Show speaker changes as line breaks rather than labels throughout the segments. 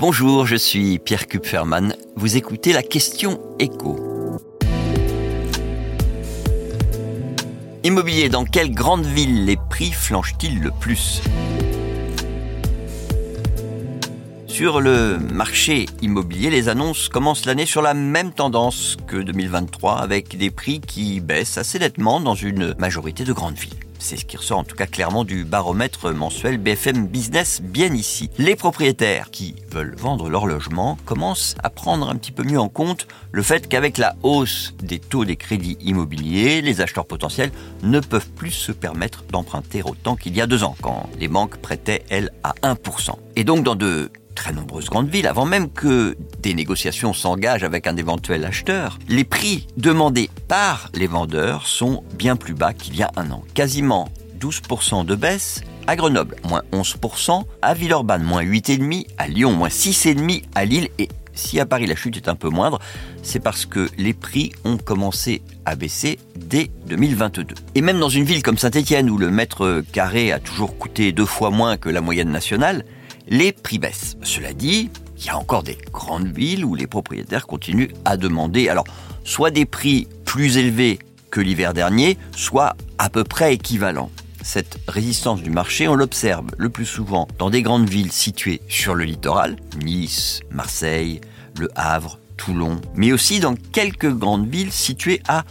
Bonjour, je suis Pierre Kupferman. Vous écoutez la question écho. Immobilier, dans quelle grande ville les prix flanchent-ils le plus? Sur le marché immobilier, les annonces commencent l'année sur la même tendance que 2023, avec des prix qui baissent assez nettement dans une majorité de grandes villes. C'est ce qui ressort en tout cas clairement du baromètre mensuel BFM Business bien ici. Les propriétaires qui veulent vendre leur logement commencent à prendre un petit peu mieux en compte le fait qu'avec la hausse des taux des crédits immobiliers, les acheteurs potentiels ne peuvent plus se permettre d'emprunter autant qu'il y a deux ans, quand les banques prêtaient, elles, à 1%. Et donc dans de très nombreuses grandes villes, avant même que des négociations s'engagent avec un éventuel acheteur, les prix demandés par les vendeurs sont bien plus bas qu'il y a un an. Quasiment 12% de baisse à Grenoble, moins 11%, à Villeurbanne, moins 8,5%, à Lyon, moins 6,5%, à Lille et si à Paris la chute est un peu moindre, c'est parce que les prix ont commencé à baisser dès 2022. Et même dans une ville comme Saint-Étienne où le mètre carré a toujours coûté deux fois moins que la moyenne nationale, les prix baissent. Cela dit, il y a encore des grandes villes où les propriétaires continuent à demander soit des prix plus élevés que l'hiver dernier, soit à peu près équivalents. Cette résistance du marché, on l'observe le plus souvent dans des grandes villes situées sur le littoral, Nice, Marseille, Le Havre, Toulon, mais aussi dans quelques grandes villes situées à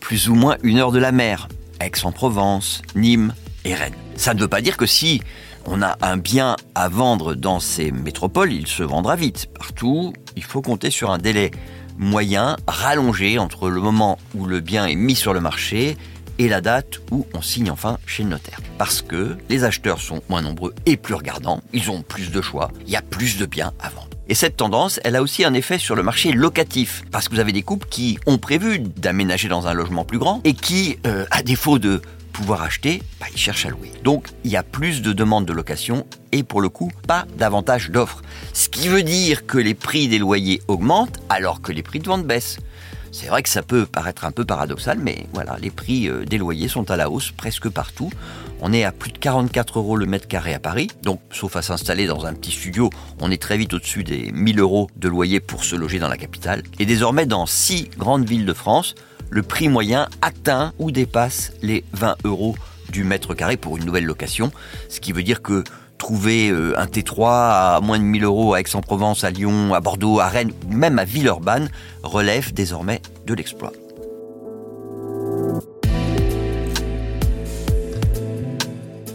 plus ou moins une heure de la mer, Aix-en-Provence, Nîmes et Rennes. Ça ne veut pas dire que si on a un bien à vendre dans ces métropoles, il se vendra vite. Partout, il faut compter sur un délai moyen rallongé entre le moment où le bien est mis sur le marché et la date où on signe enfin chez le notaire. Parce que les acheteurs sont moins nombreux et plus regardants, ils ont plus de choix, il y a plus de biens à vendre. Et cette tendance, elle a aussi un effet sur le marché locatif, parce que vous avez des couples qui ont prévu d'aménager dans un logement plus grand et qui, euh, à défaut de pouvoir acheter, bah, ils cherchent à louer. Donc il y a plus de demandes de location et pour le coup pas davantage d'offres. Ce qui veut dire que les prix des loyers augmentent alors que les prix de vente baissent. C'est vrai que ça peut paraître un peu paradoxal, mais voilà, les prix euh, des loyers sont à la hausse presque partout. On est à plus de 44 euros le mètre carré à Paris, donc sauf à s'installer dans un petit studio, on est très vite au-dessus des 1000 euros de loyer pour se loger dans la capitale. Et désormais, dans six grandes villes de France, le prix moyen atteint ou dépasse les 20 euros du mètre carré pour une nouvelle location, ce qui veut dire que trouver euh, un T3 à moins de 1000 euros à Aix-en-Provence, à Lyon, à Bordeaux, à Rennes, même à Villeurbanne, relève désormais de l'exploit.